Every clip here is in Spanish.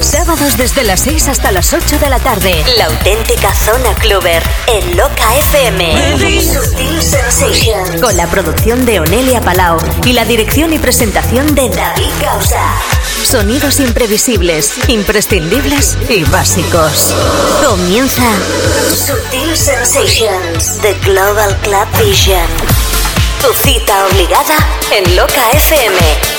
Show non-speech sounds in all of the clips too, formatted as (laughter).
Sábados desde las 6 hasta las 8 de la tarde. La auténtica zona cluber en Loca FM. Sutil Sensations. Con la producción de Onelia Palau y la dirección y presentación de David Causa. Sonidos imprevisibles, imprescindibles y básicos. Comienza Sutil Sensations, The Global Club Vision. Tu cita obligada en Loca FM.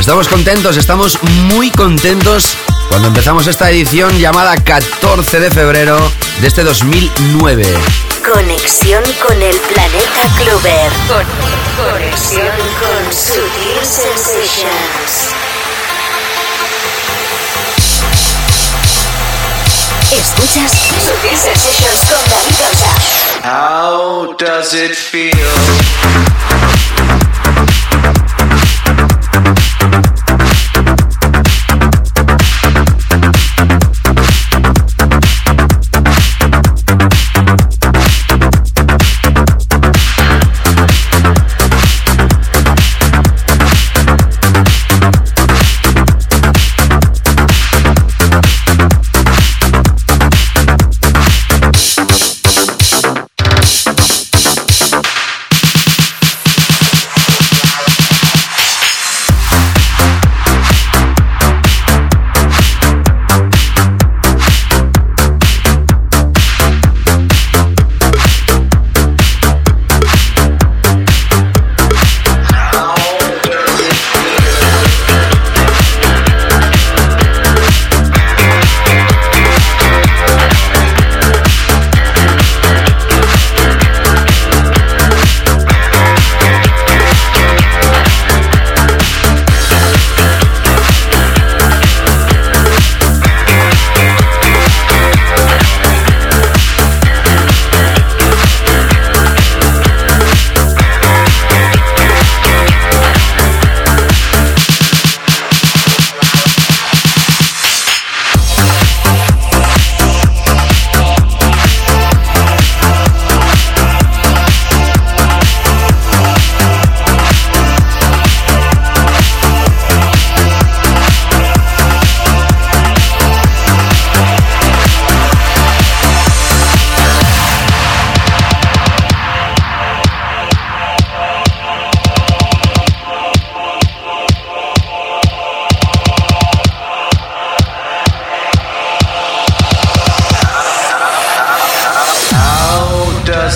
Estamos contentos, estamos muy contentos cuando empezamos esta edición llamada 14 de febrero de este 2009. Conexión con el planeta Clover. conexión con Sutil Sensations. Escuchas Sutil Sensations con David Gausa. How does it feel? thank you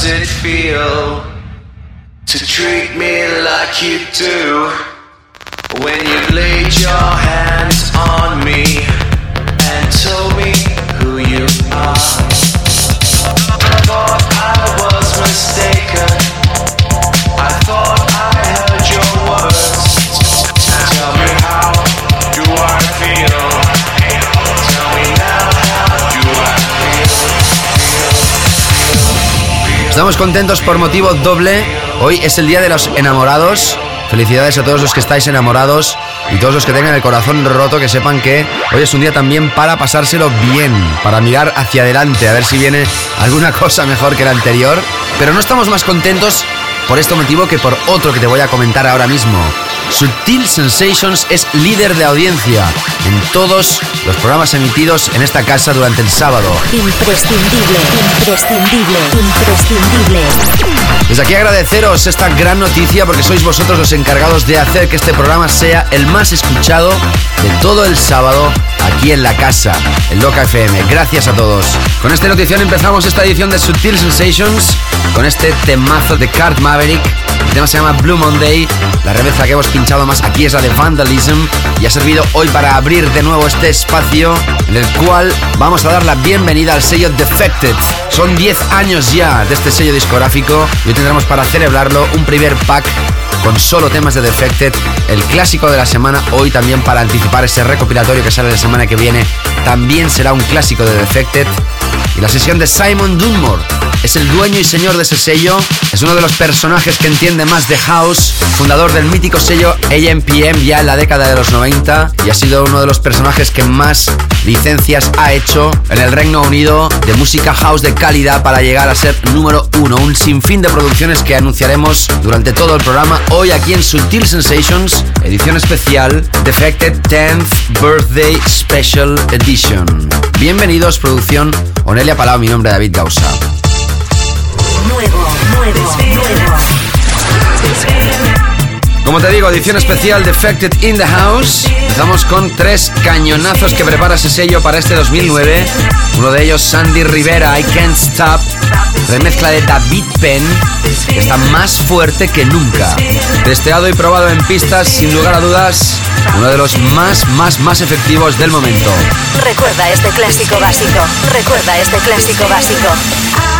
it feel to treat me like you do? When you laid your hands on me Estamos contentos por motivo doble. Hoy es el día de los enamorados. Felicidades a todos los que estáis enamorados y todos los que tengan el corazón roto, que sepan que hoy es un día también para pasárselo bien, para mirar hacia adelante, a ver si viene alguna (laughs) cosa mejor que la anterior. Pero no estamos más contentos por este motivo que por otro que te voy a comentar ahora mismo. Sutil Sensations es líder de audiencia en todos los programas emitidos en esta casa durante el sábado. Imprescindible, imprescindible, imprescindible. Desde aquí agradeceros esta gran noticia porque sois vosotros los encargados de hacer que este programa sea el más escuchado de todo el sábado aquí en la casa, en Loca FM. Gracias a todos. Con esta notición empezamos esta edición de Sutil Sensations con este temazo de Card Maverick. El tema se llama Blue Monday. La remezcla que hemos pinchado más aquí es la de Vandalism y ha servido hoy para abrir de nuevo este espacio en el cual vamos a dar la bienvenida al sello Defected. Son 10 años ya de este sello discográfico y hoy tendremos para celebrarlo un primer pack con solo temas de Defected, el clásico de la semana, hoy también para anticipar ese recopilatorio que sale la semana que viene, también será un clásico de Defected. Y la sesión de Simon Dunmore es el dueño y señor de ese sello, es uno de los personajes que entiende más de house, fundador del mítico sello AMPM ya en la década de los 90 y ha sido uno de los personajes que más licencias ha hecho en el Reino Unido de música house de calidad para llegar a ser número uno. Un sinfín de producciones que anunciaremos durante todo el programa hoy aquí en Sutil Sensations, edición especial Defected 10th Birthday Special Edition. Bienvenidos, producción Onelia Palau, mi nombre David Gausa. Como te digo, edición especial Defected in the House. Empezamos con tres cañonazos que prepara ese sello para este 2009. Uno de ellos, Sandy Rivera, I Can't Stop. Remezcla de David Penn, que está más fuerte que nunca. Testeado y probado en pistas, sin lugar a dudas, uno de los más, más, más efectivos del momento. Recuerda este clásico básico. Recuerda este clásico básico.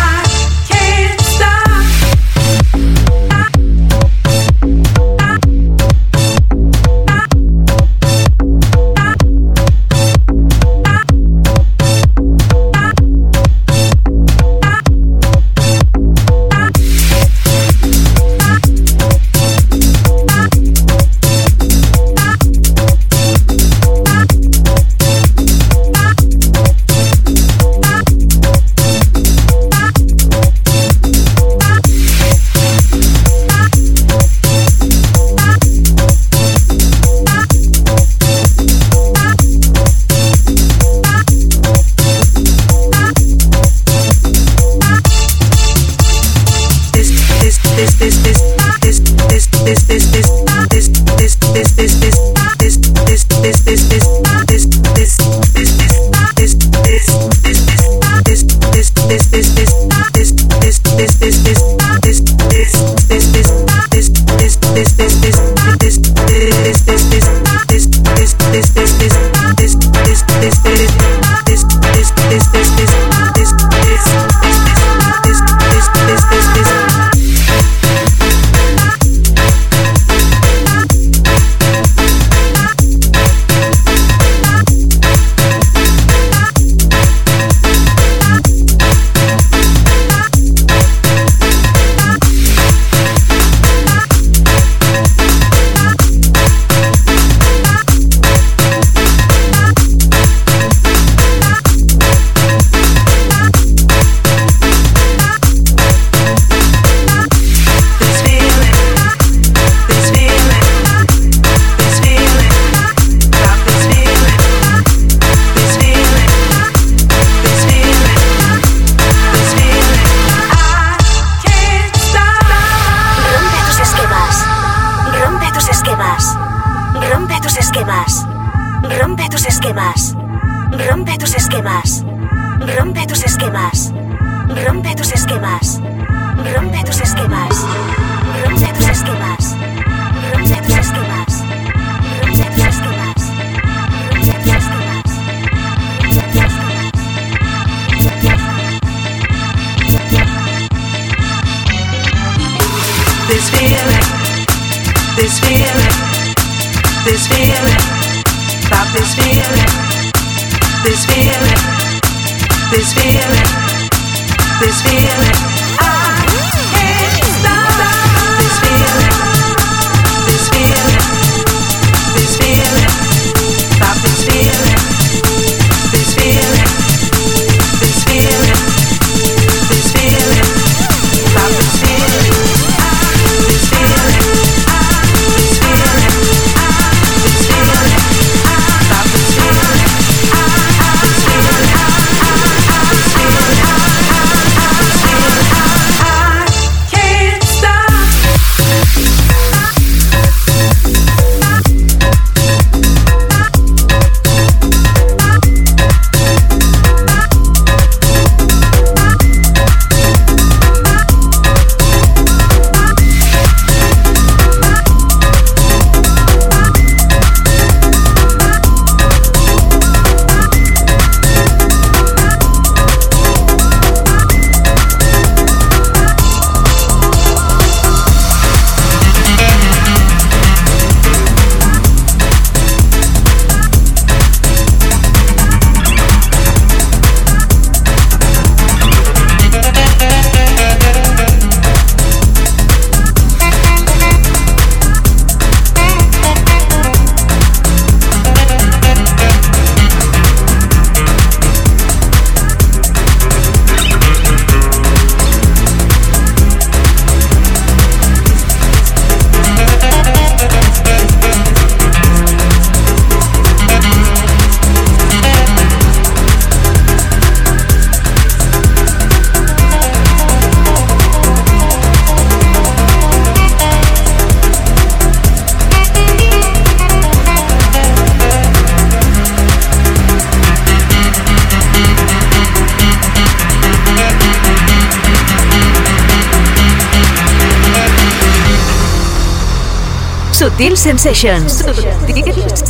Sutil Sensations. Sensations.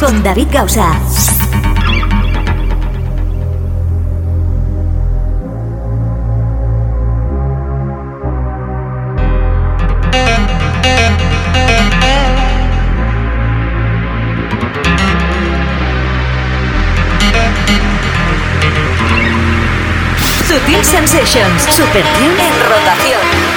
Con David Gausa. Sutil Sensations. Super en rotación.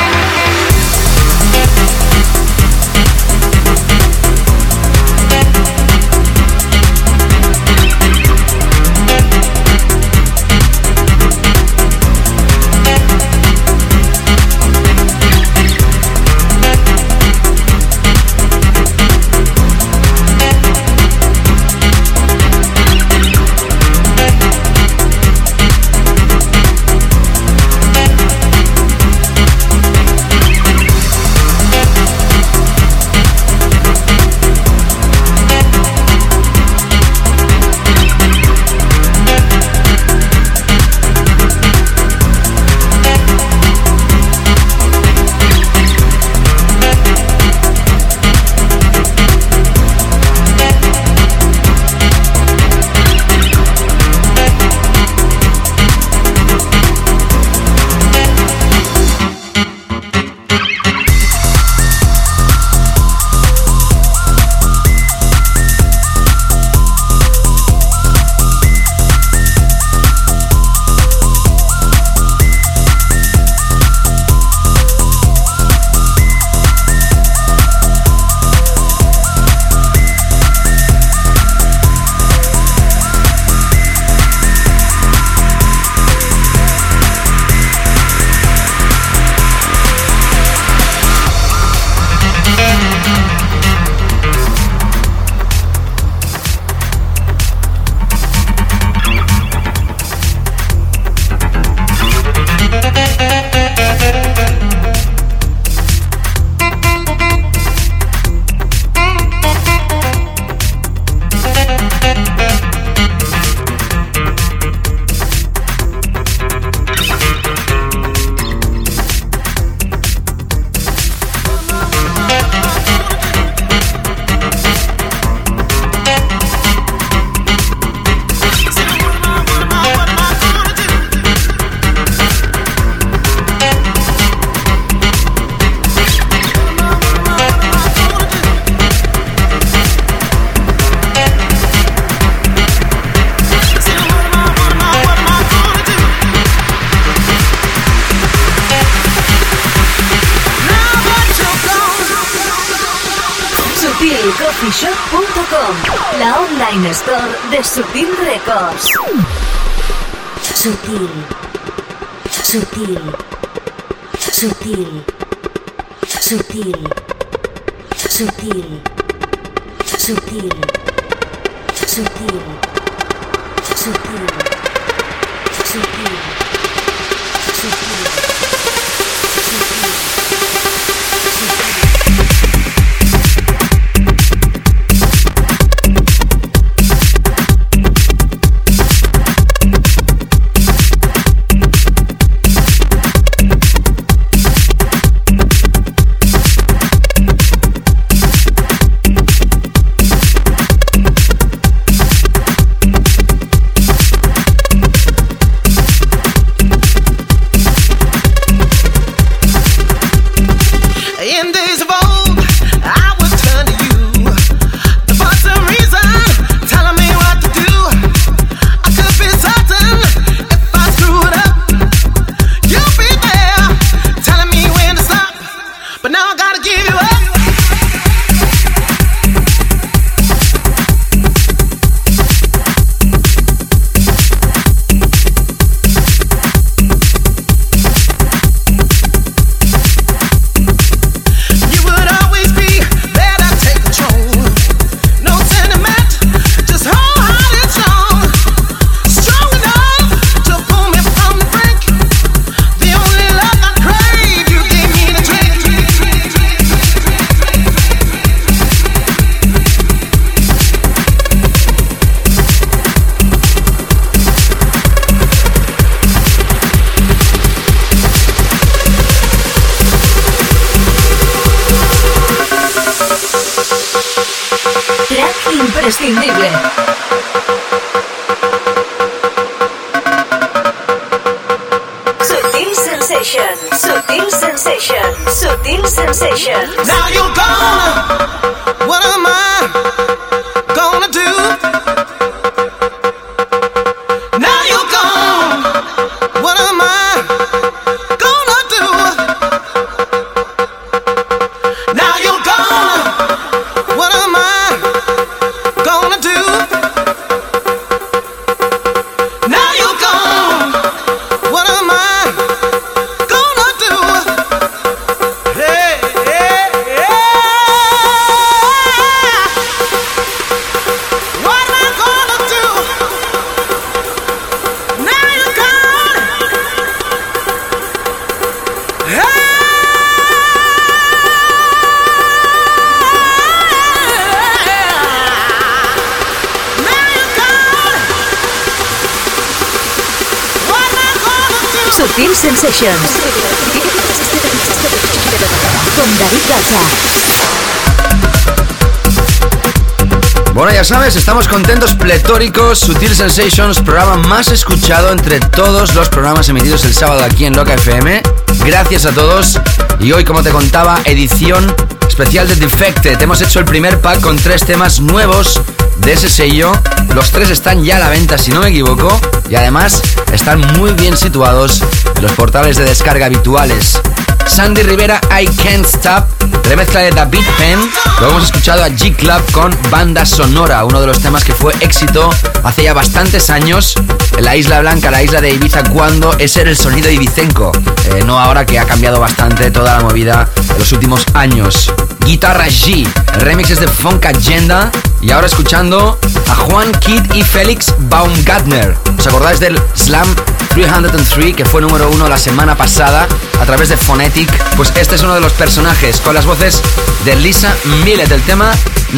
David Bueno, ya sabes, estamos contentos, pletóricos. Sutil Sensations, programa más escuchado entre todos los programas emitidos el sábado aquí en Loca FM. Gracias a todos. Y hoy, como te contaba, edición especial de Defected. Hemos hecho el primer pack con tres temas nuevos de ese sello. Los tres están ya a la venta, si no me equivoco, y además están muy bien situados en los portales de descarga habituales. Sandy Rivera, I Can't Stop, remezcla de David Penn. Luego hemos escuchado a G Club con Banda Sonora, uno de los temas que fue éxito hace ya bastantes años en la Isla Blanca, la isla de Ibiza, cuando ese era el sonido ibicenco. Eh, no ahora que ha cambiado bastante toda la movida en los últimos años. Guitarra G, el remix es de Funk Agenda y ahora escuchando a Juan Kidd y Félix Baumgartner. ¿Os acordáis del Slam 303 que fue número uno la semana pasada a través de Phonetic? Pues este es uno de los personajes con las voces de Lisa Millet del tema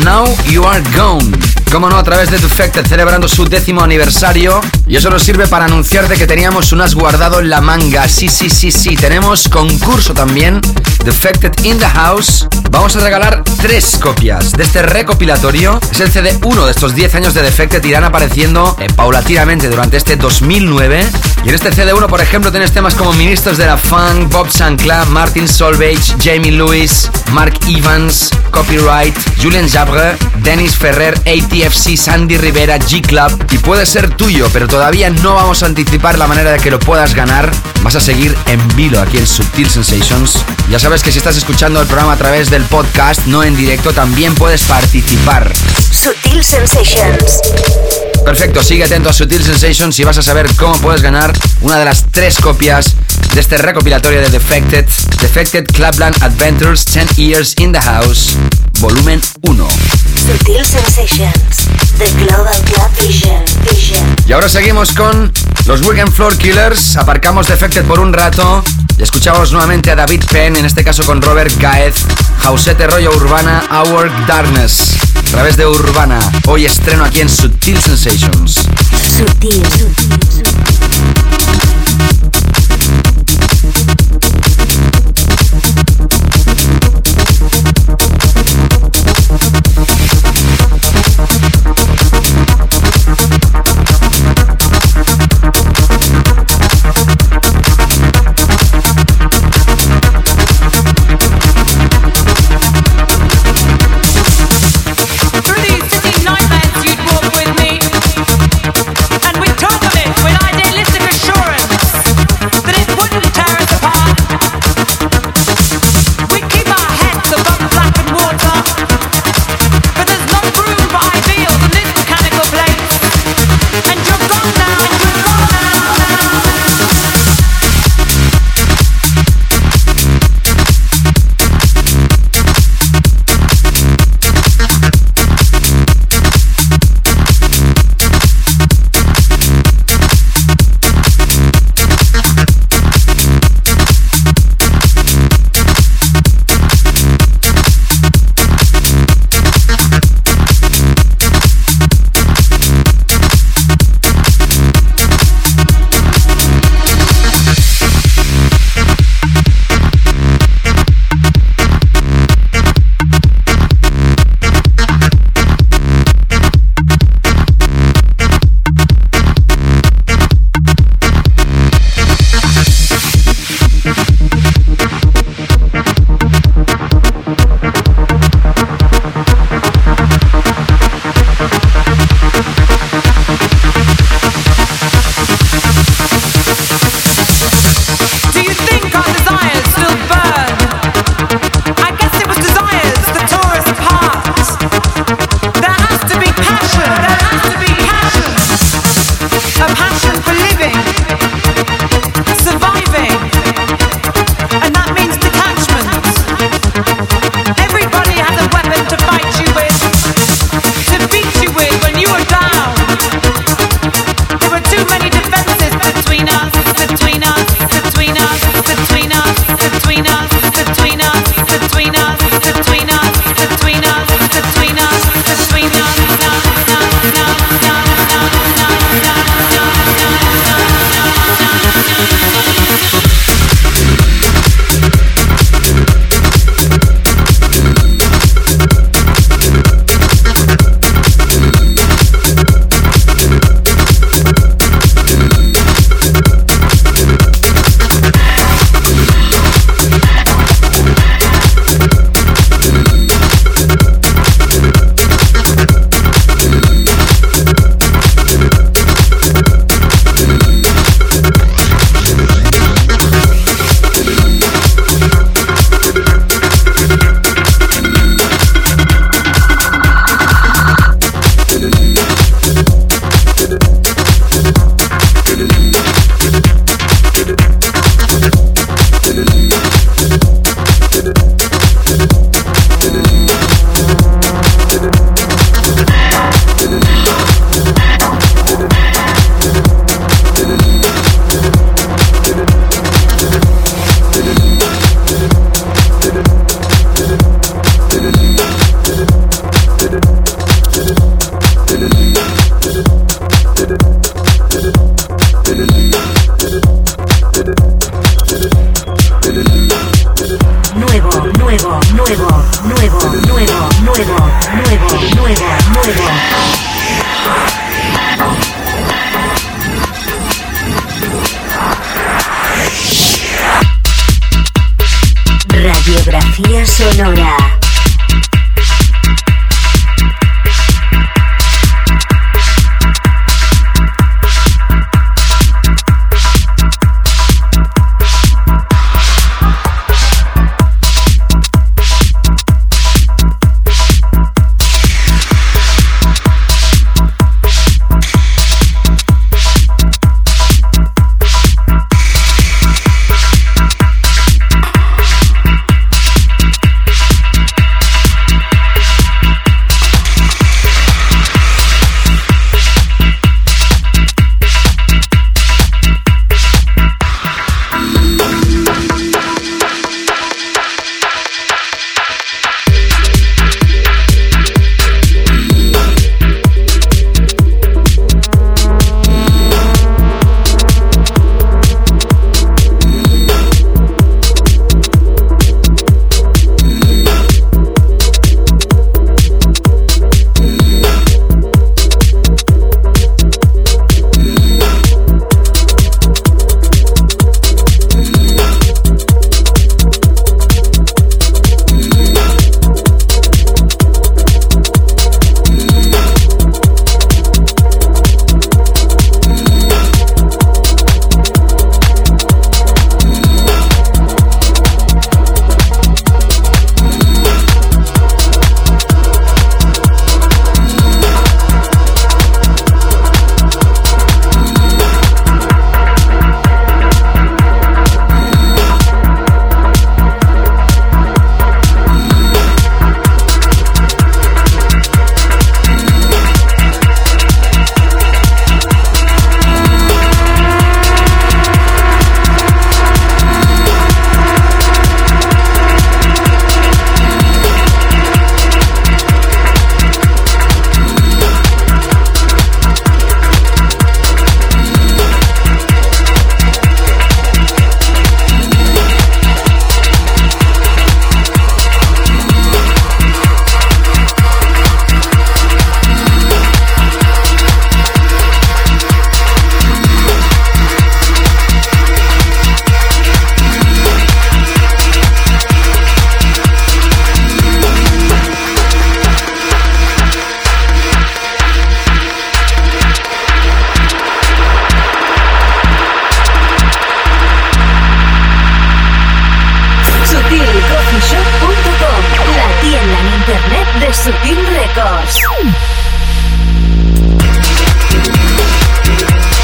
Now You Are Gone. Como no, a través de Defected celebrando su décimo aniversario. Y eso nos sirve para anunciarte que teníamos un as guardado en la manga. Sí, sí, sí, sí. Tenemos concurso también. Defected in the House. Vamos a regalar tres copias de este recopilatorio. Es el CD 1 de estos 10 años de Defected. Irán apareciendo eh, paulatinamente durante este 2009. Y en este CD1, por ejemplo, tienes temas como Ministros de la Funk, Bob Sinclair, Martin Solveig, Jamie Lewis, Mark Evans, Copyright, Julian Jabre, Dennis Ferrer, ATFC, Sandy Rivera, G Club. Y puede ser tuyo, pero todavía no vamos a anticipar la manera de que lo puedas ganar. Vas a seguir en vilo aquí en Subtil Sensations. Ya sabes que si estás escuchando el programa a través del podcast, no en directo, también puedes participar. Sutil Sensations. Perfecto, sigue atento a Sutil Sensations y vas a saber cómo puedes ganar una de las tres copias de este recopilatorio de Defected, Defected Clubland Adventures 10 Years in the House, volumen 1. Sutil Sensations, The Global Club Vision, Vision. Y ahora seguimos con los Weekend Floor Killers, aparcamos Defected por un rato y escuchamos nuevamente a David Penn, en este caso con Robert Gaez, Jausete Rollo Urbana, Our Darkness a través de Urbana. Hoy estreno aquí en Sutil Sensations. Sutil.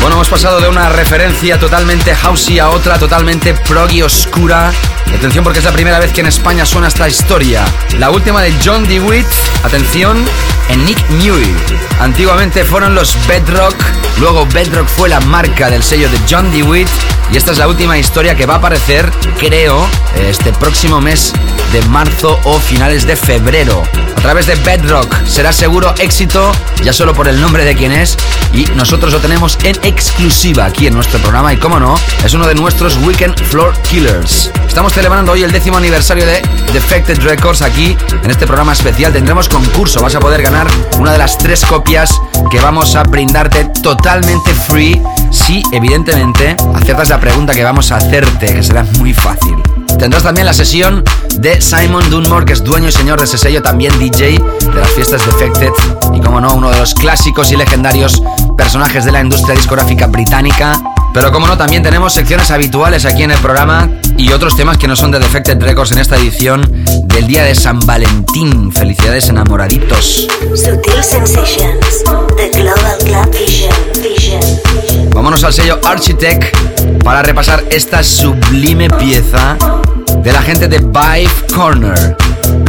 Bueno, hemos pasado de una referencia totalmente housey a otra totalmente proggy oscura. Atención porque es la primera vez que en España suena esta historia. La última de John DeWitt, atención, en Nick Newey. Antiguamente fueron los Bedrock, luego Bedrock fue la marca del sello de John DeWitt y esta es la última historia que va a aparecer, creo, este próximo mes de marzo o finales de febrero. A través de Bedrock será seguro éxito, ya solo por el nombre de quien es, y nosotros lo tenemos en exclusiva aquí en nuestro programa y como no, es uno de nuestros Weekend Floor Killers. Estamos celebrando hoy el décimo aniversario de Defected Records aquí en este programa especial. Tendremos concurso, vas a poder ganar una de las tres copias que vamos a brindarte totalmente free si evidentemente aciertas la pregunta que vamos a hacerte, que será muy fácil. Tendrás también la sesión de Simon Dunmore, que es dueño y señor de ese sello, también DJ de las fiestas Defected y como no, uno de los clásicos y legendarios personajes de la industria discográfica británica. Pero como no, también tenemos secciones habituales aquí en el programa y otros temas que no son de Defected Records en esta edición del día de San Valentín. Felicidades enamoraditos. Sutil Sensations, The Global Club Vision. Vision. Vámonos al sello Architect para repasar esta sublime pieza de la gente de Vive Corner.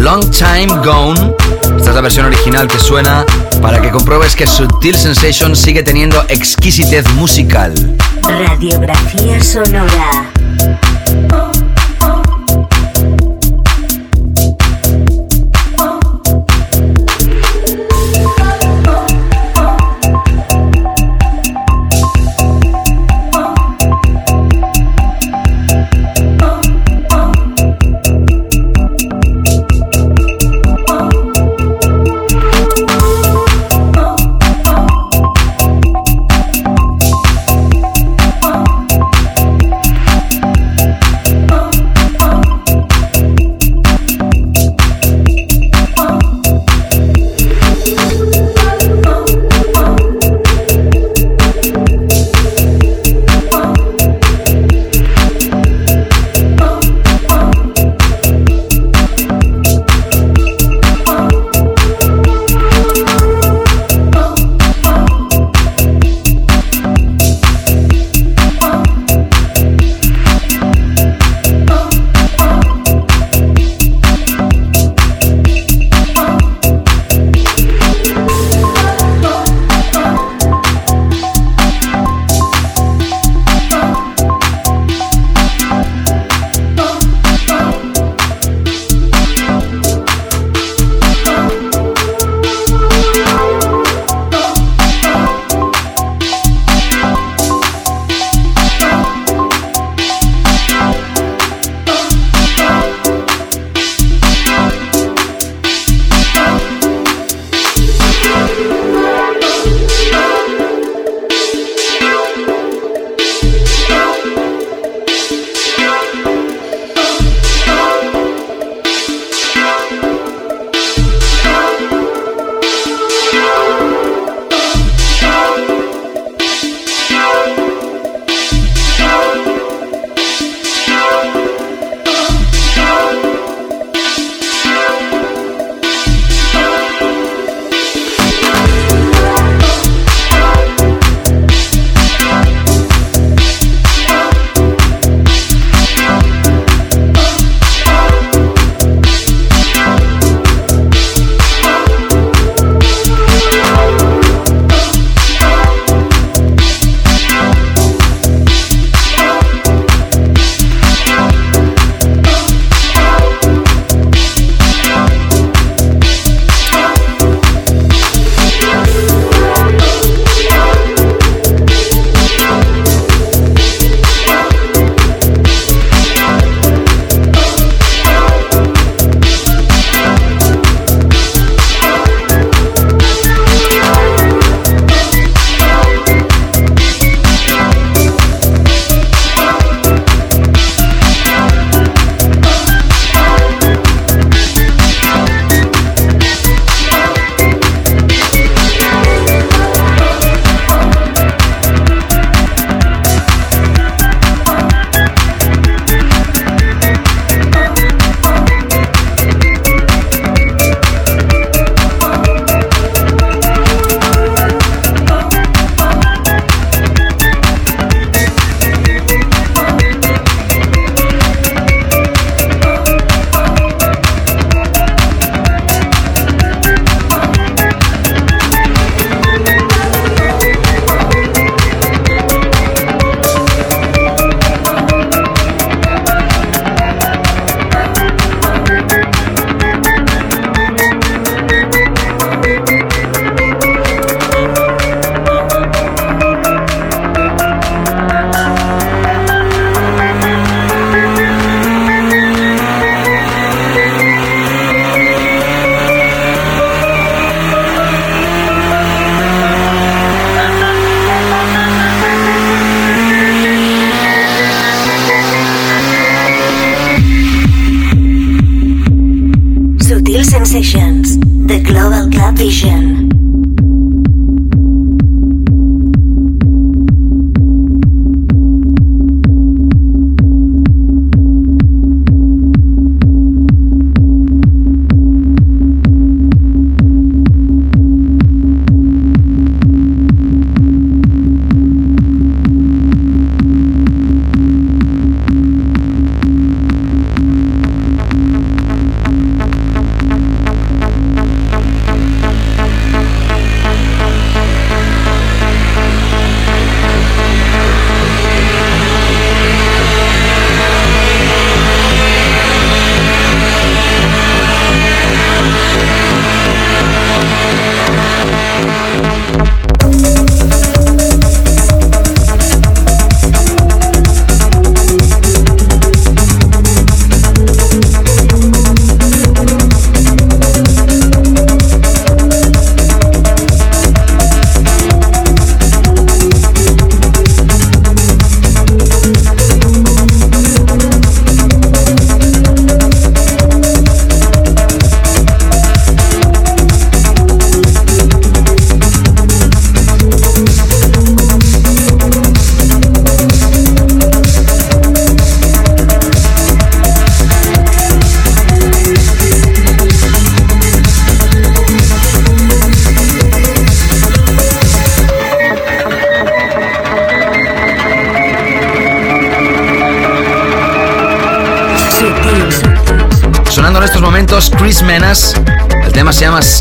Long Time Gone. Esta es la versión original que suena para que compruebes que Sutil Sensation sigue teniendo exquisitez musical. Radiografía sonora.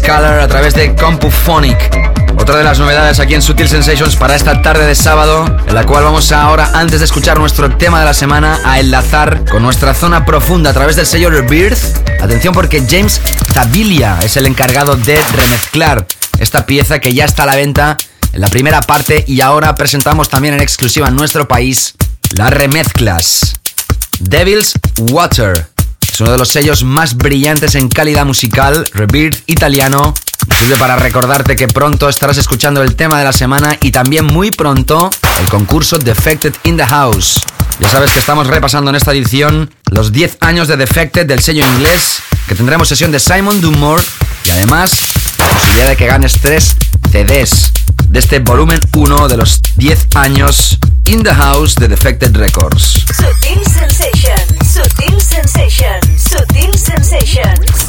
A través de Compuphonic. Otra de las novedades aquí en Sutil Sensations para esta tarde de sábado, en la cual vamos ahora, antes de escuchar nuestro tema de la semana, a enlazar con nuestra zona profunda a través del sello Rebirth. Atención porque James Tabilia es el encargado de remezclar esta pieza que ya está a la venta en la primera parte y ahora presentamos también en exclusiva en nuestro país las remezclas. Devil's Water es uno de los sellos más brillantes en calidad musical, Rebirth italiano. sirve para recordarte que pronto estarás escuchando el tema de la semana y también muy pronto el concurso Defected in the House. Ya sabes que estamos repasando en esta edición los 10 años de Defected del sello inglés, que tendremos sesión de Simon Dumore y además la posibilidad de que ganes 3 CDs de este volumen 1 de los 10 años In the House de Defected Records. Sutil Sensation, Sutil Sensation, Sutil Sensations.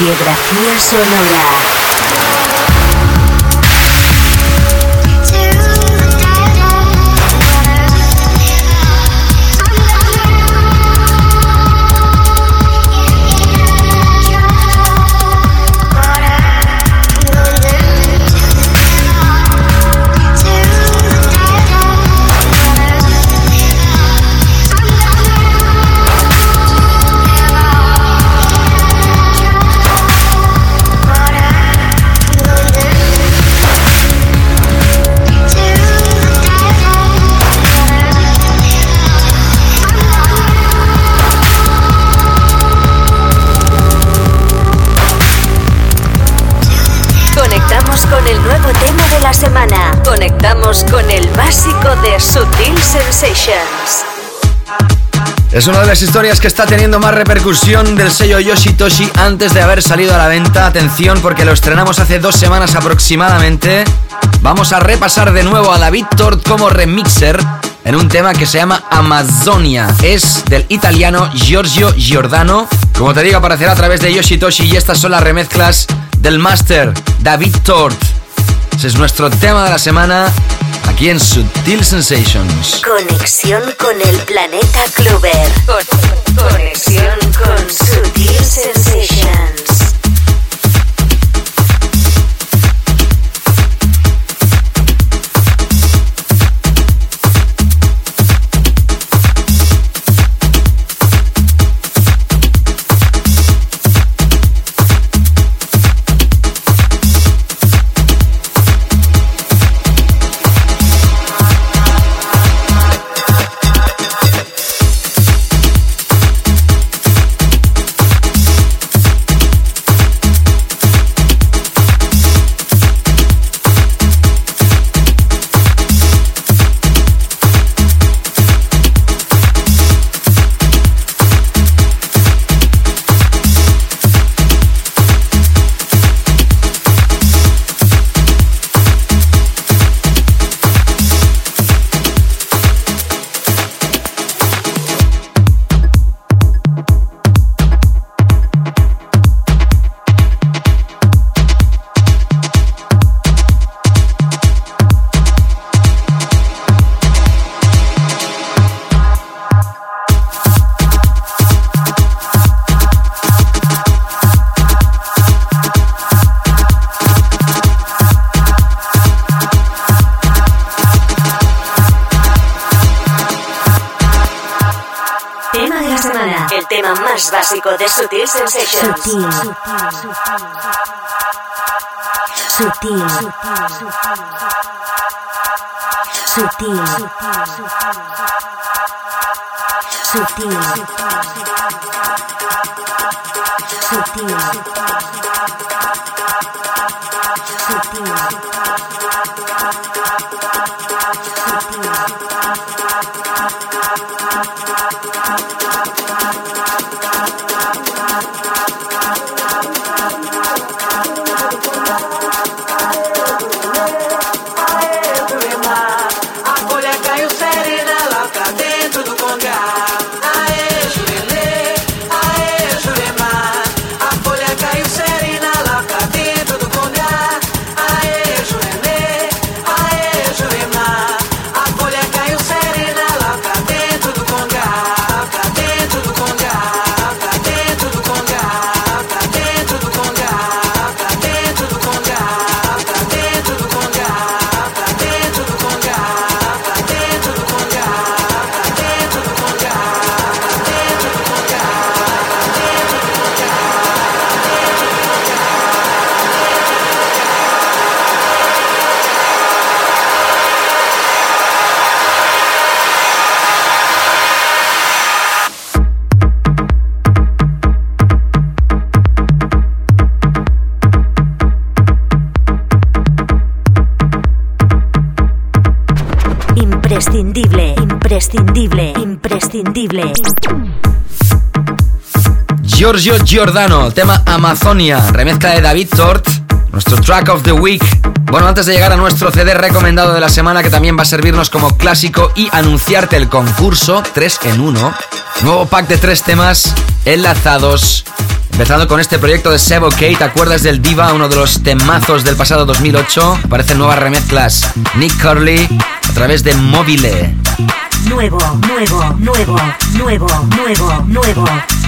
Radiografía sonora. Es una de las historias que está teniendo más repercusión del sello Yoshitoshi antes de haber salido a la venta. Atención porque lo estrenamos hace dos semanas aproximadamente. Vamos a repasar de nuevo a David Tort como remixer en un tema que se llama Amazonia. Es del italiano Giorgio Giordano. Como te digo, aparecerá a través de Yoshitoshi y estas son las remezclas del master David Tort. Ese es nuestro tema de la semana aquí Sutil Sensations. Conexión con el planeta Clover. conexión con Sutil Sensations. Sensations. Sutil. Sutil. Sutil. Sutil. Sutil. Imprescindible. Giorgio Giordano, tema Amazonia, remezcla de David Tort, nuestro track of the week. Bueno, antes de llegar a nuestro CD recomendado de la semana, que también va a servirnos como clásico y anunciarte el concurso 3 en 1, nuevo pack de tres temas enlazados. Empezando con este proyecto de Sebo K, ¿te acuerdas del Diva? Uno de los temazos del pasado 2008. Aparecen nuevas remezclas. Nick Curley a través de Mobile nuevo, nuevo, nuevo, nuevo, nuevo, nuevo.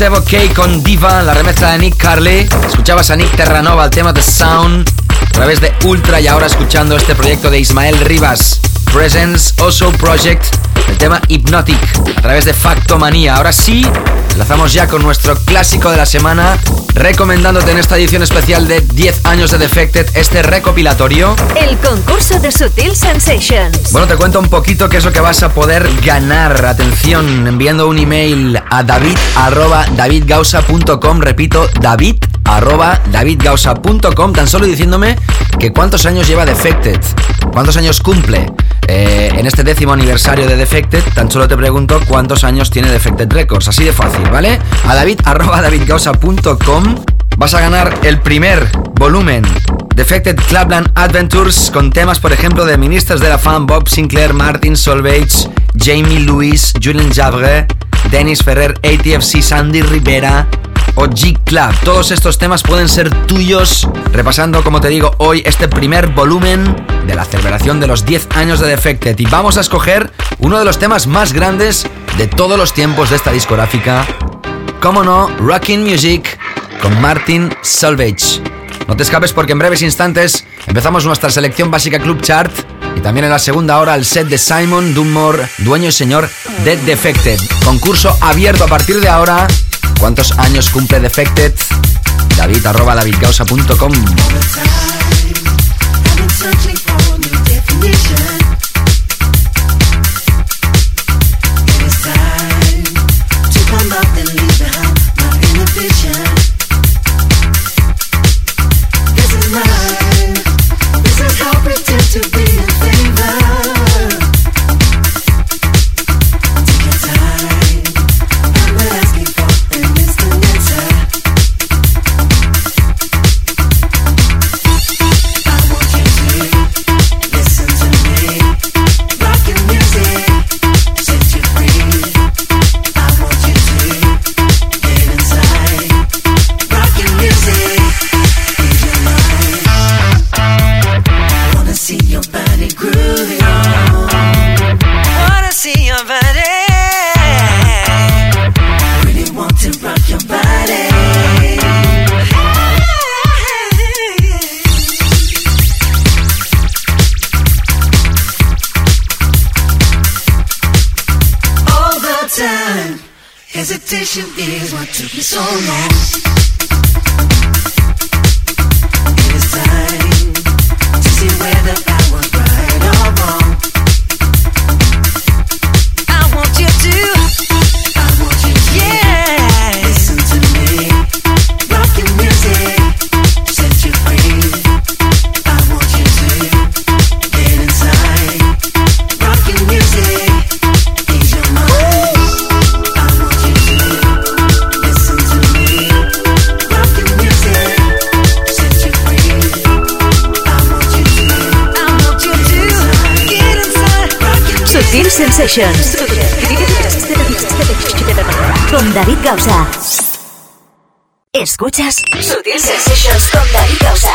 Sebo K con Diva, la remezcla de Nick Carley. Escuchabas a Nick Terranova, el tema de Sound, a través de Ultra y ahora escuchando este proyecto de Ismael Rivas, Presence Also Project, el tema Hypnotic, a través de Factomanía. Ahora sí, enlazamos ya con nuestro clásico de la semana, recomendándote en esta edición especial de 10 años de Defected este recopilatorio. El concurso de Sutil Sensations. Bueno, te cuento un poquito qué es lo que vas a poder ganar. Atención, enviando un email a david davidgausa.com, repito, david davidgausa.com, tan solo diciéndome que cuántos años lleva Defected, cuántos años cumple. Eh, en este décimo aniversario de Defected, tan solo te pregunto cuántos años tiene Defected Records. Así de fácil, ¿vale? A david (laughs) davidgausa.com vas a ganar el primer volumen Defected Clubland Adventures con temas, por ejemplo, de ministros de la fan Bob Sinclair, Martin Solveig, Jamie Lewis, Julien Jabre, Dennis Ferrer, ATFC, Sandy Rivera o G Club. Todos estos temas pueden ser tuyos, repasando, como te digo, hoy este primer volumen de la celebración de los 10 años de Defected. Y vamos a escoger uno de los temas más grandes de todos los tiempos de esta discográfica. Como no, Rockin' Music con Martin Solveig. No te escapes porque en breves instantes empezamos nuestra selección básica Club Chart y también en la segunda hora el set de Simon Dunmore, dueño y señor de Defected. Concurso abierto a partir de ahora. ¿Cuántos años cumple Defected? David arroba davidgausa.com. Hesitation is what took me so long. Sessions. Con David Gausa. Escuchas Sutil Sensations con David Gausa.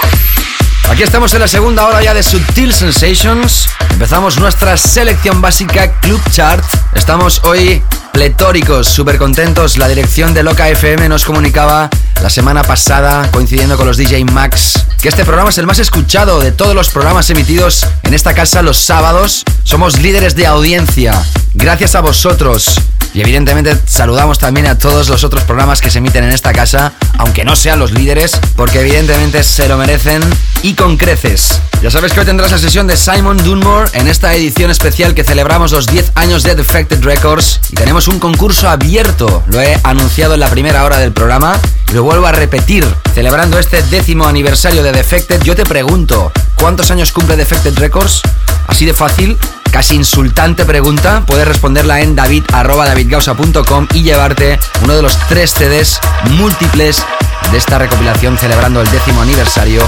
Aquí estamos en la segunda hora ya de Sutil Sensations. Empezamos nuestra selección básica Club Chart. Estamos hoy pletóricos, súper contentos. La dirección de Loca FM nos comunicaba la semana pasada, coincidiendo con los DJ Max, que este programa es el más escuchado de todos los programas emitidos en esta casa los sábados. Somos líderes de audiencia. Gracias a vosotros. Y evidentemente saludamos también a todos los otros programas que se emiten en esta casa, aunque no sean los líderes, porque evidentemente se lo merecen y con creces. Ya sabes que hoy tendrás la sesión de Simon Dunmore en esta edición especial que celebramos los 10 años de Defected Records y tenemos un concurso abierto. Lo he anunciado en la primera hora del programa lo vuelvo a repetir. Celebrando este décimo aniversario de Defected, yo te pregunto, ¿cuántos años cumple Defected Records? Así de fácil, casi insultante pregunta, puedes responderla en david.davidgausa.com y llevarte uno de los tres CDs múltiples de esta recopilación celebrando el décimo aniversario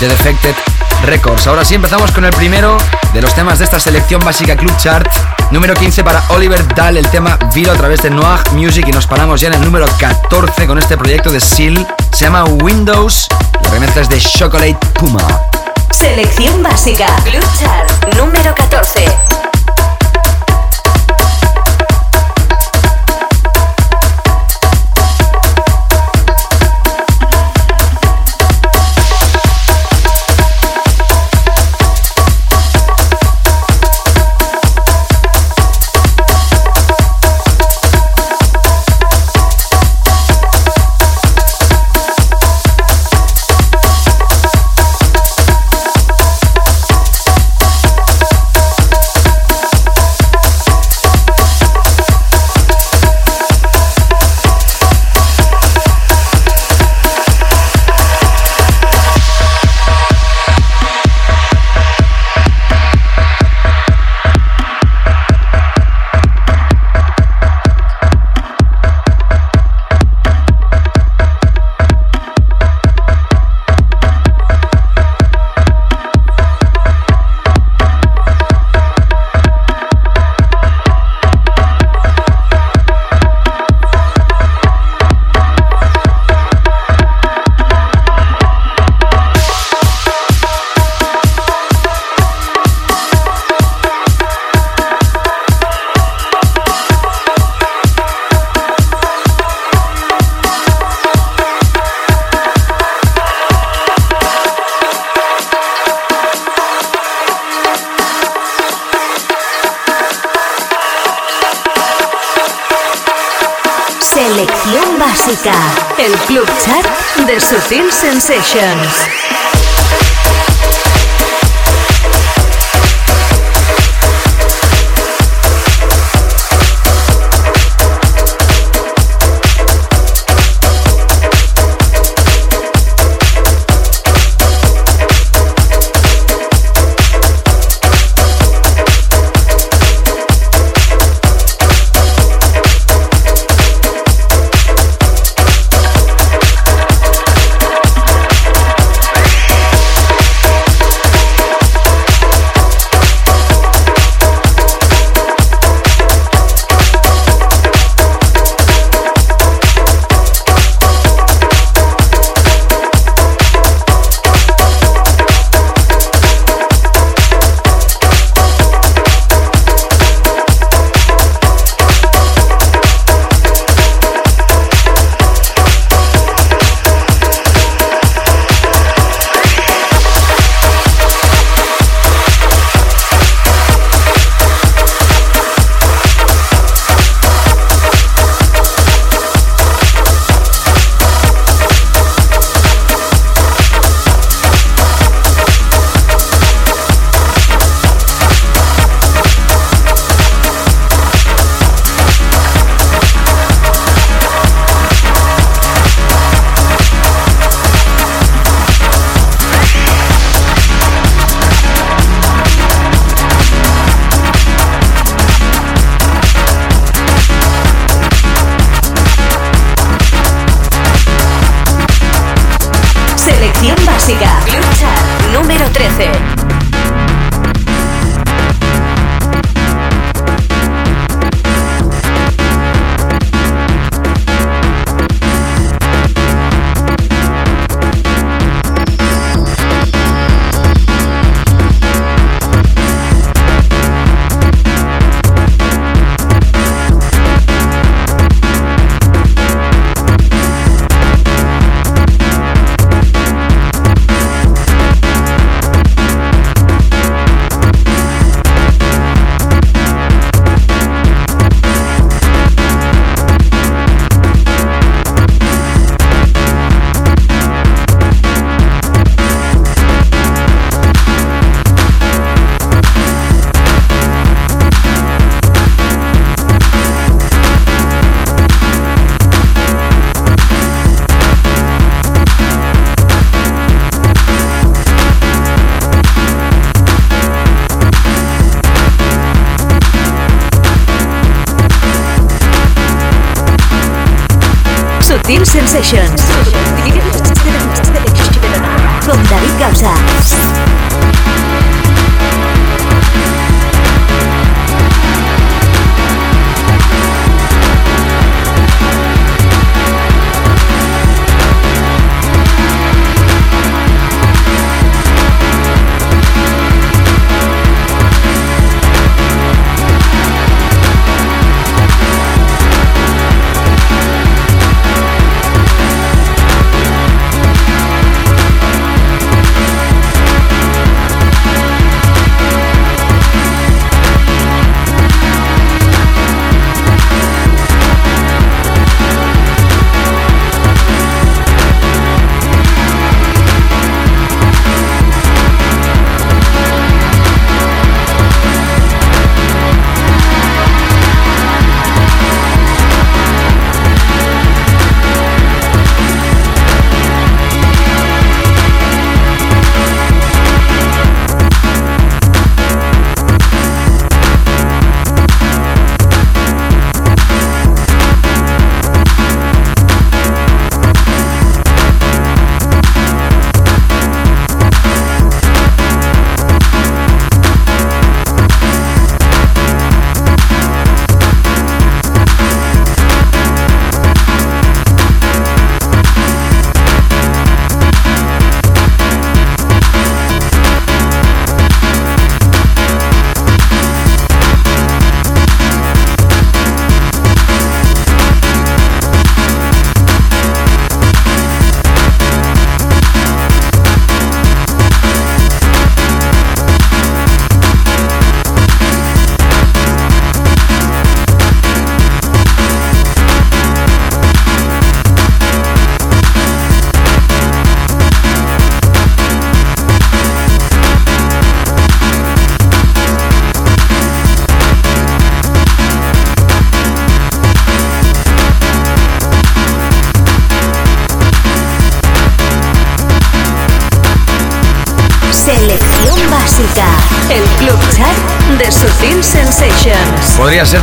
de Defected Records. Ahora sí empezamos con el primero de los temas de esta selección básica Club Chart. Número 15 para Oliver Dahl, el tema Vilo a través de Noah Music y nos paramos ya en el número 14 con este proyecto de Seal. Se llama Windows, la remezcla es de Chocolate Puma. Selección básica Club Chart número 14.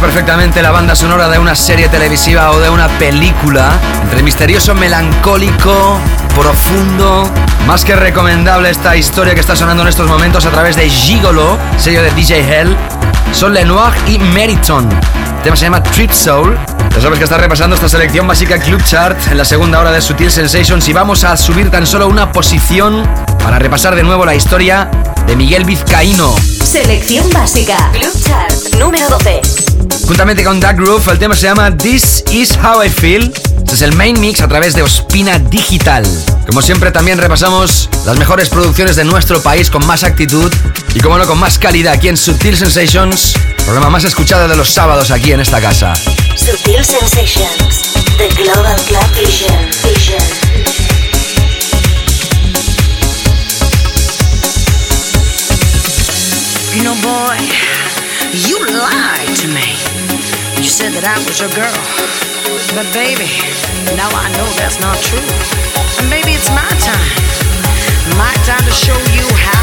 Perfectamente la banda sonora de una serie televisiva o de una película. Entre misterioso, melancólico, profundo. Más que recomendable esta historia que está sonando en estos momentos a través de Gigolo, sello de DJ Hell. Son Lenoir y Meriton. El tema se llama Trip Soul. Ya sabes que está repasando esta selección básica Club Chart en la segunda hora de Sutil Sensations y vamos a subir tan solo una posición para repasar de nuevo la historia de Miguel Vizcaíno. Selección básica. Club Chart número 12. Juntamente con Doug Groove, el tema se llama This Is How I Feel. Este es el main mix a través de Ospina Digital. Como siempre, también repasamos las mejores producciones de nuestro país con más actitud y, como no, con más calidad aquí en Sutil Sensations, programa más escuchado de los sábados aquí en esta casa. Sutil Sensations. The Global Club Vision. Vision. You know, boy, you lied to me. Said that I was your girl. But baby, now I know that's not true. And maybe it's my time. My time to show you how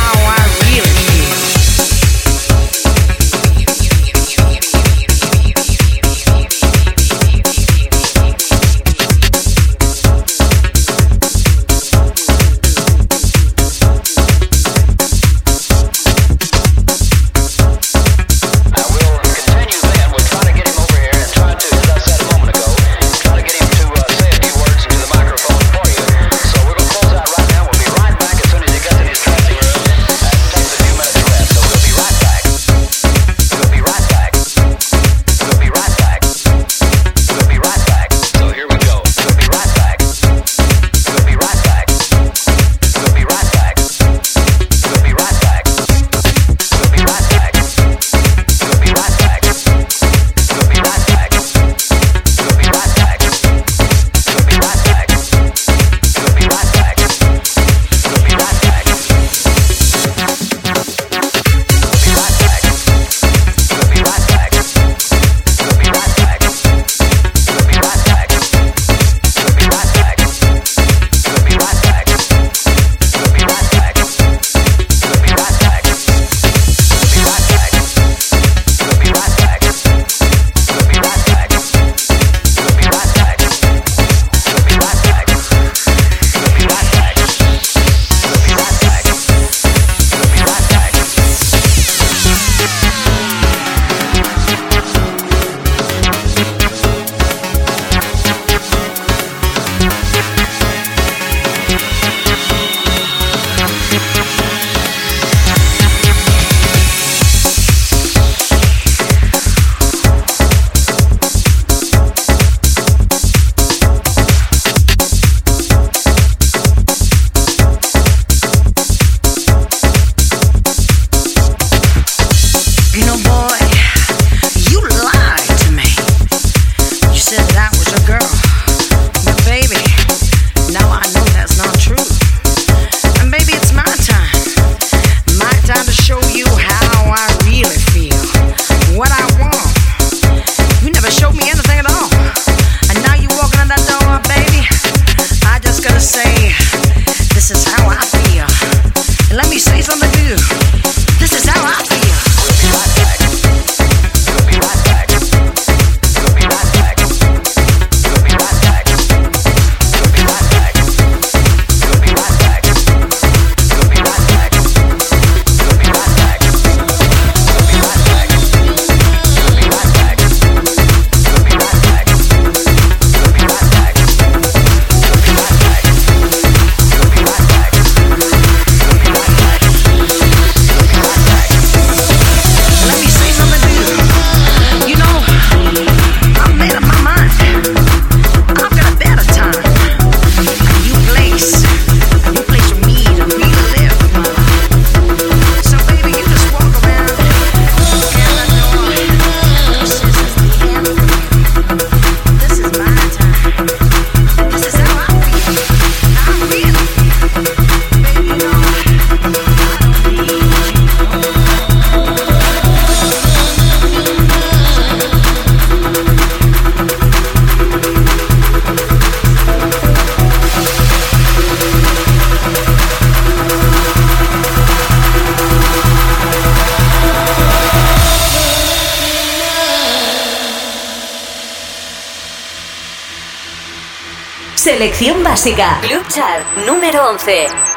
Selección básica. Club Chart número 11.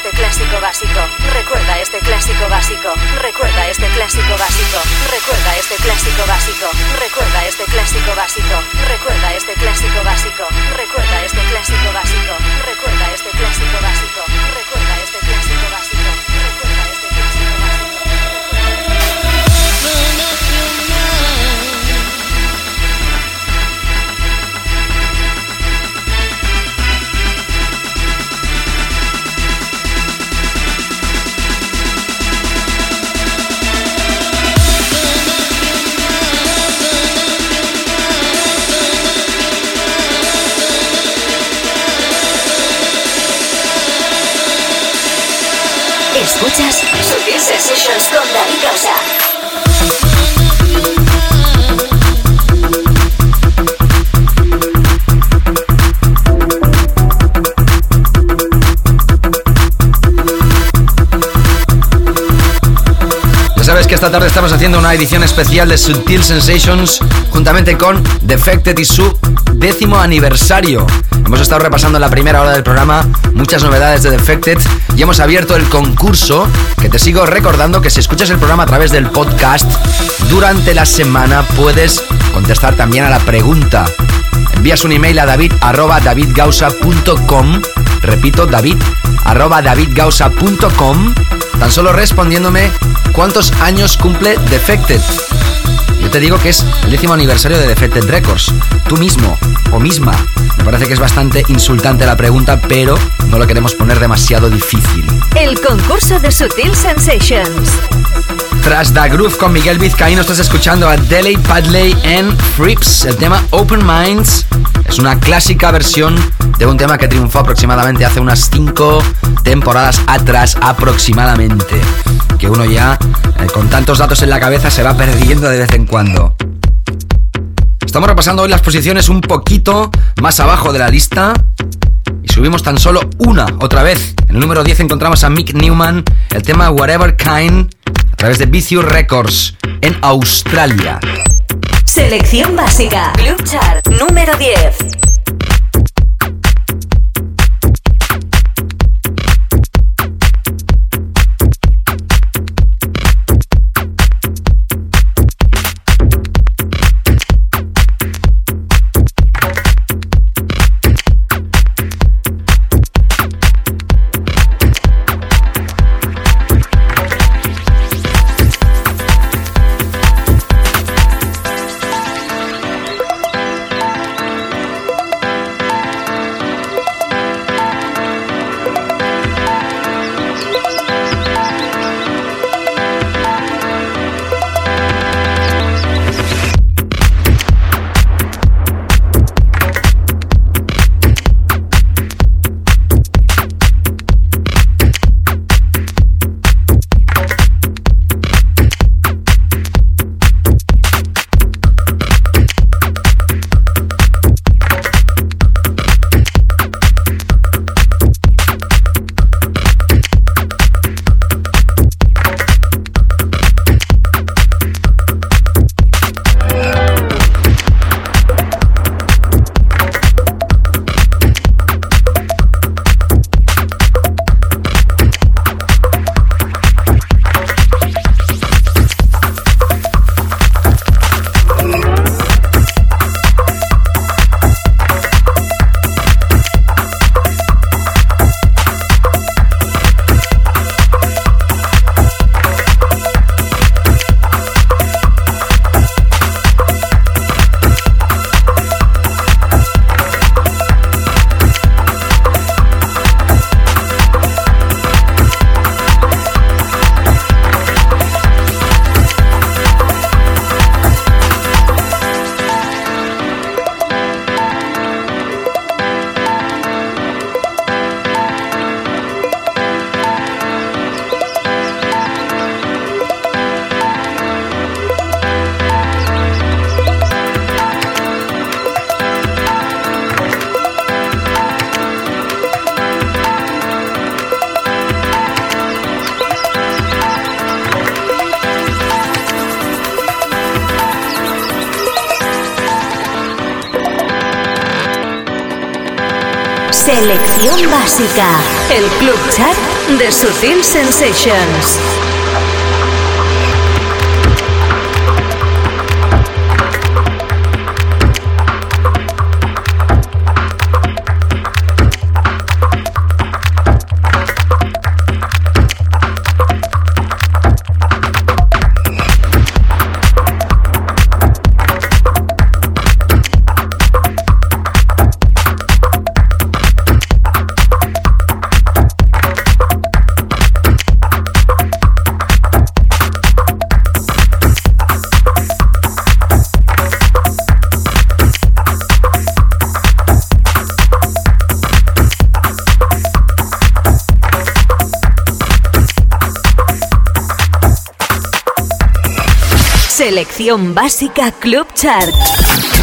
Este clásico básico, recuerda este clásico básico, recuerda este clásico básico, recuerda este clásico básico, recuerda este clásico básico, recuerda este clásico básico, recuerda este clásico básico, recuerda este clásico básico, Escuchas Sutil Sensations con David. Ya sabes que esta tarde estamos haciendo una edición especial de Subtil Sensations juntamente con Defected y su décimo aniversario. Hemos estado repasando la primera hora del programa muchas novedades de Defected y hemos abierto el concurso que te sigo recordando que si escuchas el programa a través del podcast durante la semana puedes contestar también a la pregunta. Envías un email a david Repito, david arroba davidgausa.com Tan solo respondiéndome cuántos años cumple Defected. Yo te digo que es el décimo aniversario de Defected Records. Tú mismo o misma. Me parece que es bastante insultante la pregunta, pero no lo queremos poner demasiado difícil. El concurso de Sutil Sensations. Tras Da Groove con Miguel Vizcaíno estás escuchando a Deley Padley en Frips. El tema Open Minds es una clásica versión de un tema que triunfó aproximadamente hace unas 5 temporadas atrás aproximadamente. Que uno ya eh, con tantos datos en la cabeza se va perdiendo de vez en cuando. Estamos repasando hoy las posiciones un poquito más abajo de la lista. Y subimos tan solo una otra vez. En el número 10 encontramos a Mick Newman, el tema Whatever Kind, a través de Vicious Records, en Australia. Selección básica. Club Chart número 10. Básica. El club chat de Sutil Sensations. Básica Club Chart.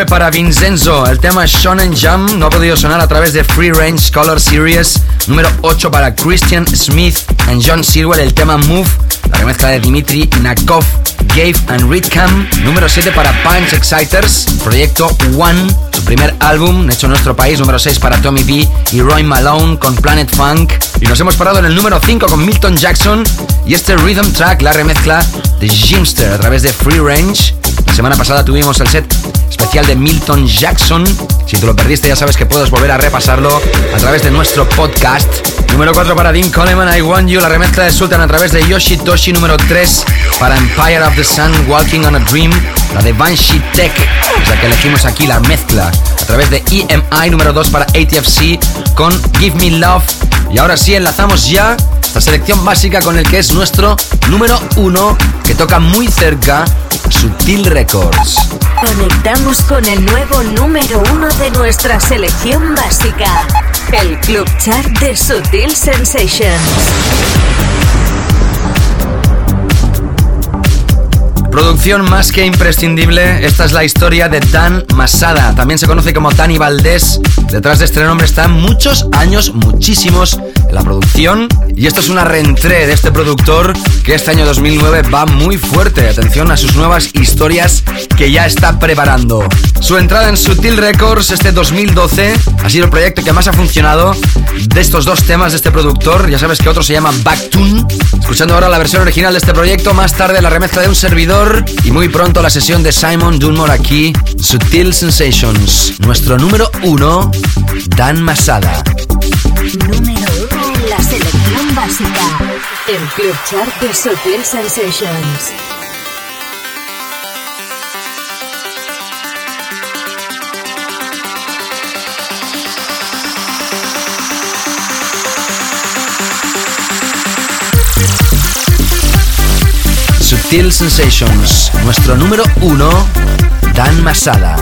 9 para Vincenzo. El tema Shonen Jam no ha podido sonar a través de Free Range Color Series. Número 8 para Christian Smith and John Sirwell. El tema Move. La remezcla de Dimitri Nakov, Gabe and Ritcam. Número 7 para Punch Exciters. Proyecto One. Su primer álbum hecho en nuestro país. Número 6 para Tommy B y Roy Malone con Planet Funk. Y nos hemos parado en el número 5 con Milton Jackson. Y este rhythm track, la remezcla de Jimster a través de Free Range. La semana pasada tuvimos el set especial de Milton Jackson. Si te lo perdiste, ya sabes que puedes volver a repasarlo a través de nuestro podcast. Número 4 para Dean Coleman, I Want You. La remezcla de Sultan a través de Yoshi Toshi. Número 3 para Empire of the Sun, Walking on a Dream. La de Banshee Tech, es la que elegimos aquí, la mezcla a través de EMI. Número 2 para ATFC con Give Me Love. Y ahora sí, enlazamos ya esta selección básica con el que es nuestro número 1, que toca muy cerca Sutil Records. Conectamos con el nuevo número uno de nuestra selección básica, el Club Chart de Sutil Sensations. Producción más que imprescindible, esta es la historia de Dan Masada, también se conoce como Dani Valdés. Detrás de este nombre están muchos años, muchísimos, en la producción. Y esto es una reentré de este productor que este año 2009 va muy fuerte. Atención a sus nuevas historias que ya está preparando. Su entrada en Sutil Records este 2012 ha sido el proyecto que más ha funcionado de estos dos temas de este productor. Ya sabes que otro se llama Backtune. Escuchando ahora la versión original de este proyecto, más tarde la remezcla de un servidor y muy pronto la sesión de Simon Dunmore aquí, Sutil Sensations. Nuestro número uno, Dan Masada. Número uno en la selección básica, el Club Chart de Sutil Sensations. Sutil Sensations, nuestro número uno, Dan Masada.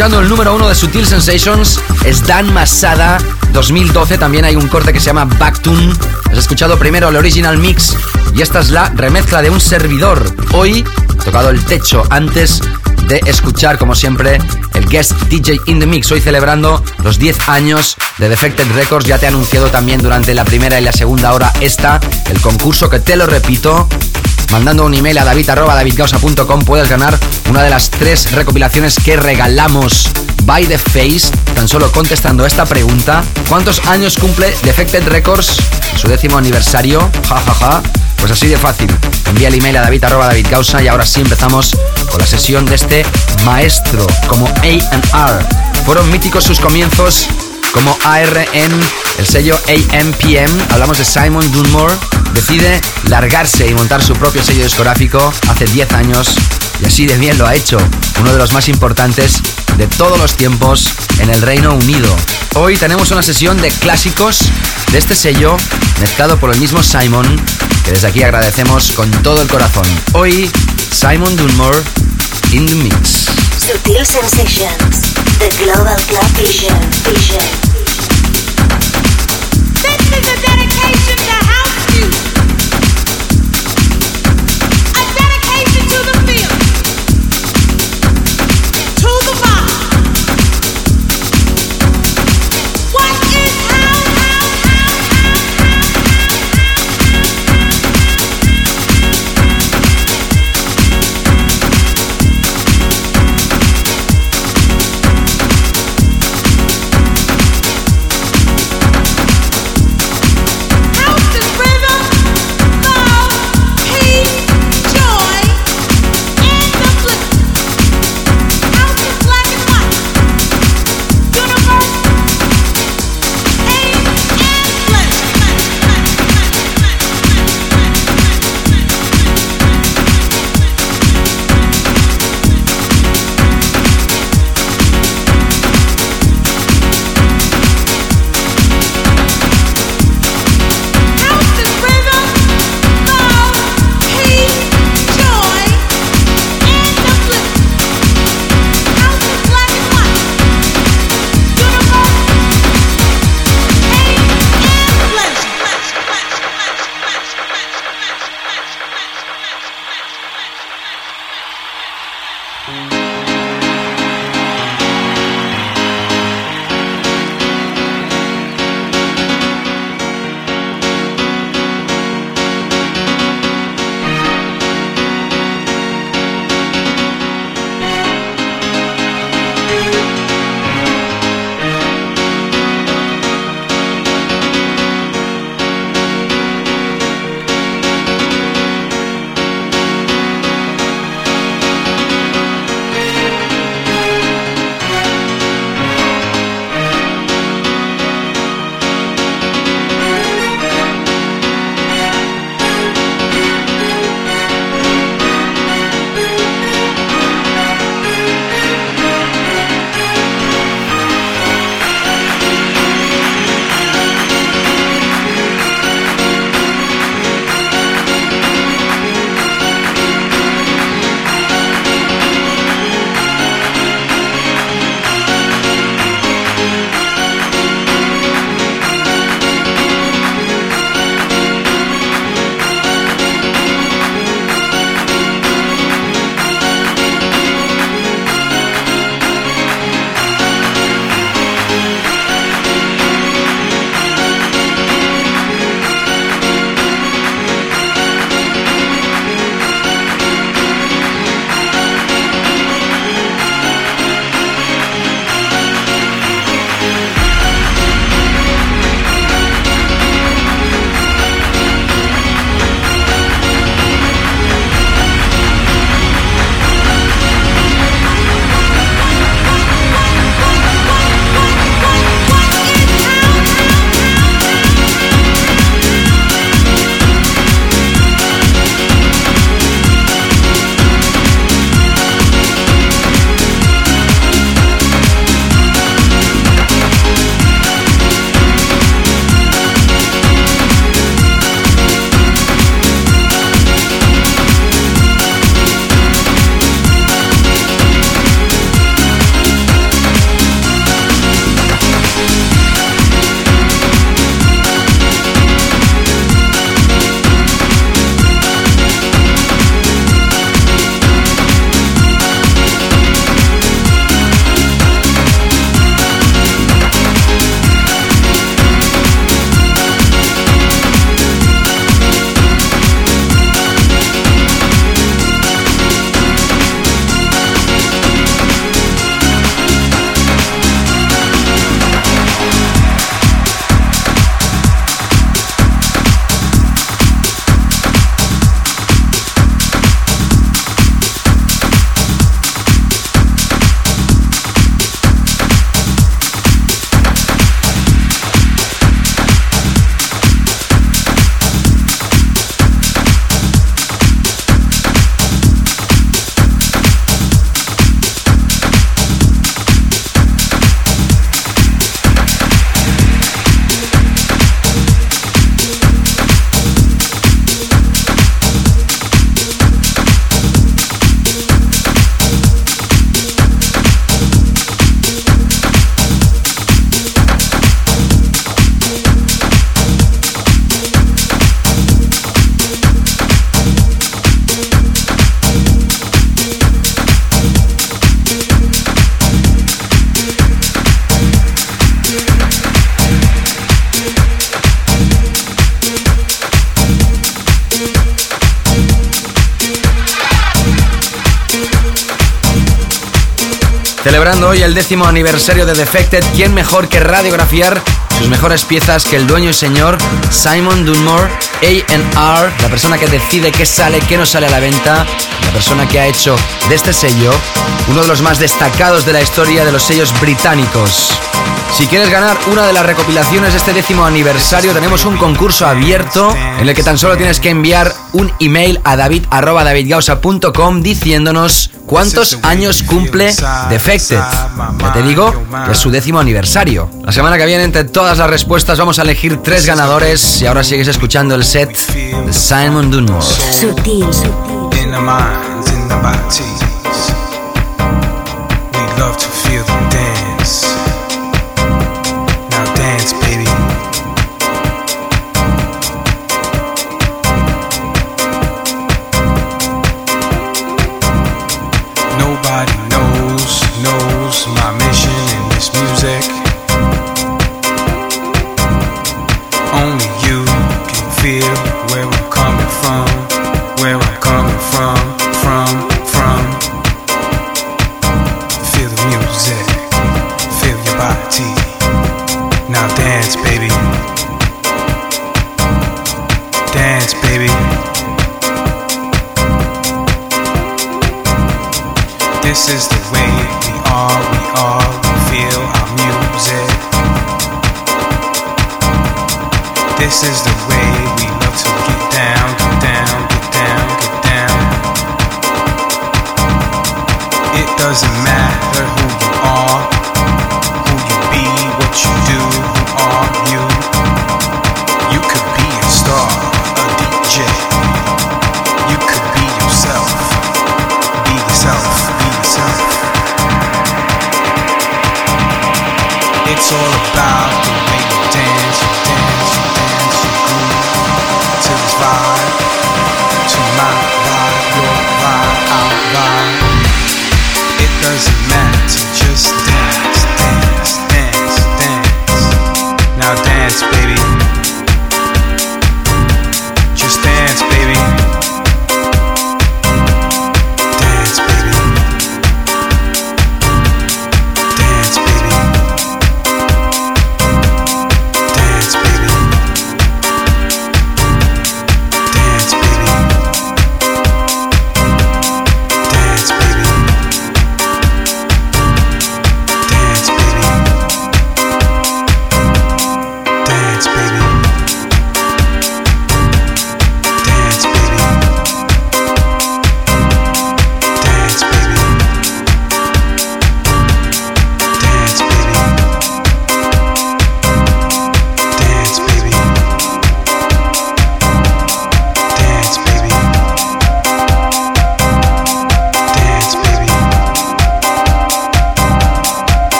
Escuchando el número uno de Sutil Sensations, es Dan Masada, 2012. También hay un corte que se llama Backtune. Has escuchado primero el original mix y esta es la remezcla de un servidor. Hoy tocado el techo antes de escuchar, como siempre, el guest DJ in the mix. Hoy celebrando los 10 años de Defected Records. Ya te he anunciado también durante la primera y la segunda hora esta, el concurso que te lo repito, Mandando un email a david.davidgausa.com puedes ganar una de las tres recopilaciones que regalamos by the face, tan solo contestando esta pregunta. ¿Cuántos años cumple Defected Records? Su décimo aniversario. Ja, ja, ja. Pues así de fácil. Envía el email a david.davidgausa y ahora sí empezamos con la sesión de este maestro como A&R. Fueron míticos sus comienzos como ARN, el sello AMPM. Hablamos de Simon Dunmore. Decide largarse y montar su propio sello discográfico hace 10 años y así de bien lo ha hecho. Uno de los más importantes de todos los tiempos en el Reino Unido. Hoy tenemos una sesión de clásicos de este sello mezclado por el mismo Simon, que desde aquí agradecemos con todo el corazón. Hoy, Simon Dunmore in the mix. Sutil Sensations. The Global Club Vision. Vision. This is a dedication décimo aniversario de Defected, ¿quién mejor que radiografiar sus mejores piezas que el dueño y señor Simon Dunmore, A&R, la persona que decide qué sale, qué no sale a la venta, la persona que ha hecho de este sello uno de los más destacados de la historia de los sellos británicos. Si quieres ganar una de las recopilaciones de este décimo aniversario, tenemos un concurso abierto en el que tan solo tienes que enviar un email a david.davidgausa.com diciéndonos cuántos años cumple Defected. Ya te digo que es su décimo aniversario. La semana que viene, entre todas las respuestas, vamos a elegir tres ganadores y ahora sigues escuchando el set de Simon Dunmore. Sutil, in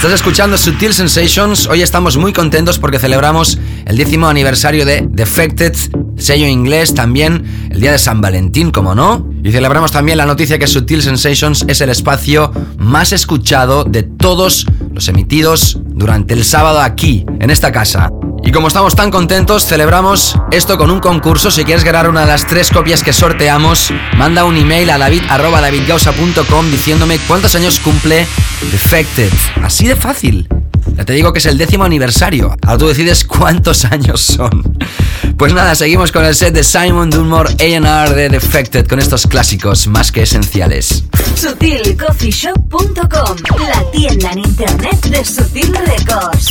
Estás escuchando Sutil Sensations. Hoy estamos muy contentos porque celebramos el décimo aniversario de Defected, sello inglés, también el día de San Valentín, como no. Y celebramos también la noticia que Sutil Sensations es el espacio más escuchado de todos los emitidos durante el sábado aquí, en esta casa. Y como estamos tan contentos, celebramos esto con un concurso. Si quieres ganar una de las tres copias que sorteamos, manda un email a david.davidgausa.com diciéndome cuántos años cumple Defected. Así de fácil. Ya te digo que es el décimo aniversario. Ahora tú decides cuántos años son. Pues nada, seguimos con el set de Simon Dunmore A&R de Defected con estos clásicos más que esenciales. SutilCoffeeShop.com, la tienda en internet de Sutil Records.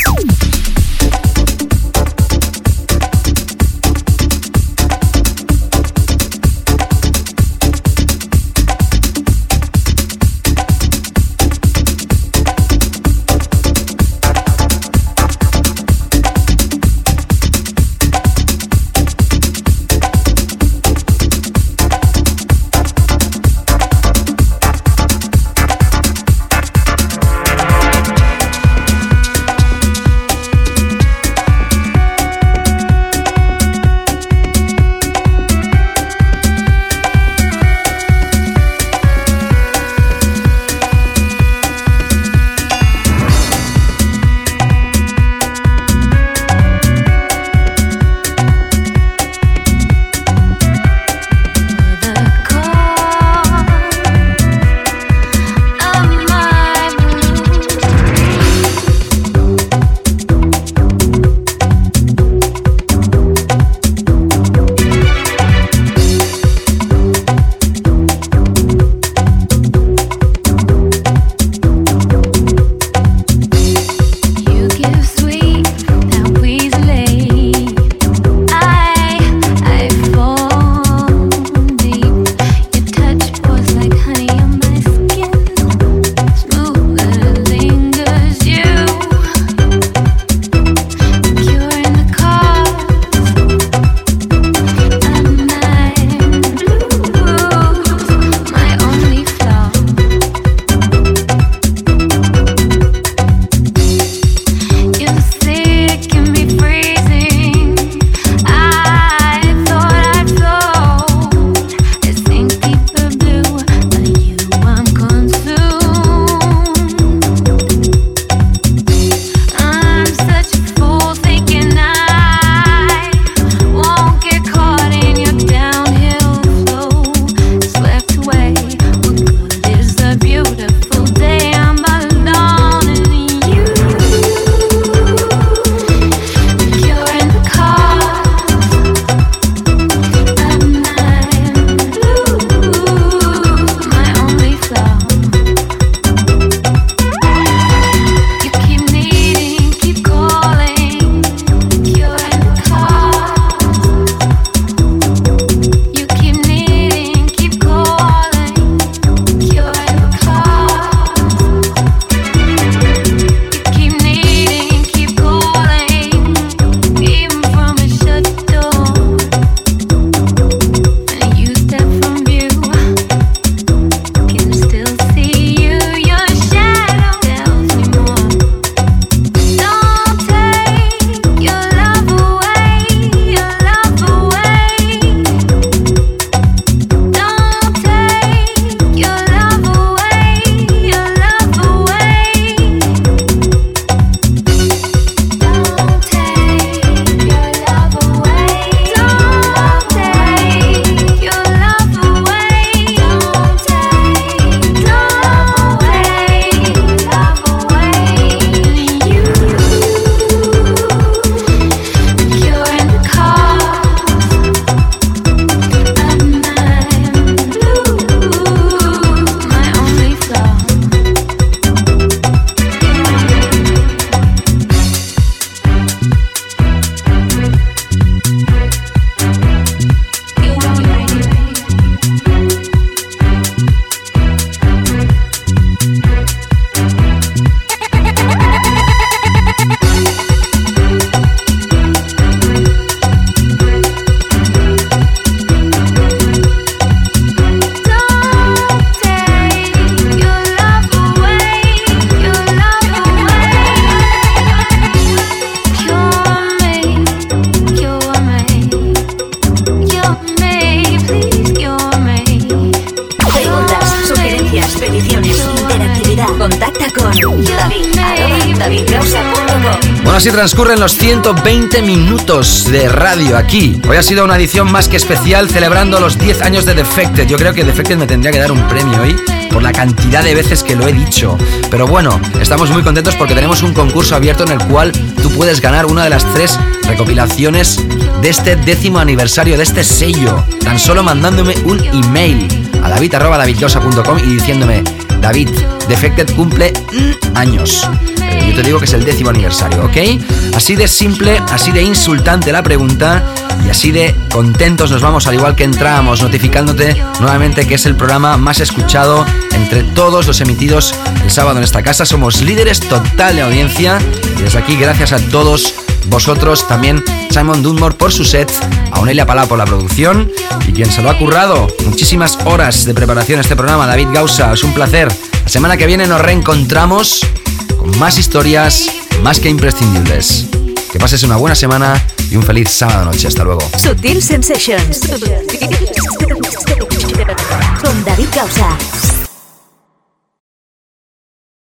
Transcurren los 120 minutos de radio aquí. Hoy ha sido una edición más que especial celebrando los 10 años de Defected. Yo creo que Defected me tendría que dar un premio hoy por la cantidad de veces que lo he dicho. Pero bueno, estamos muy contentos porque tenemos un concurso abierto en el cual tú puedes ganar una de las tres recopilaciones de este décimo aniversario de este sello. Tan solo mandándome un email a david.davidlosa.com y diciéndome, David, Defected cumple años. Yo te digo que es el décimo aniversario, ¿ok? Así de simple, así de insultante la pregunta y así de contentos nos vamos al igual que entramos, notificándote nuevamente que es el programa más escuchado entre todos los emitidos el sábado en esta casa. Somos líderes total de audiencia y desde aquí gracias a todos vosotros, también Simon Dunmore por su set, a Onelia Palau por la producción y quien se lo ha currado. Muchísimas horas de preparación a este programa, David Gausa, es un placer. La semana que viene nos reencontramos con más historias más que imprescindibles. Que pases una buena semana y un feliz sábado noche. Hasta luego. Sutil Sensations. Con David Causa.